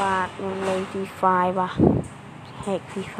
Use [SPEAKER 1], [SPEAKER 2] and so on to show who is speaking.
[SPEAKER 1] บาทมัเลยฟรีไฟว่ะแหกฟรีไฟ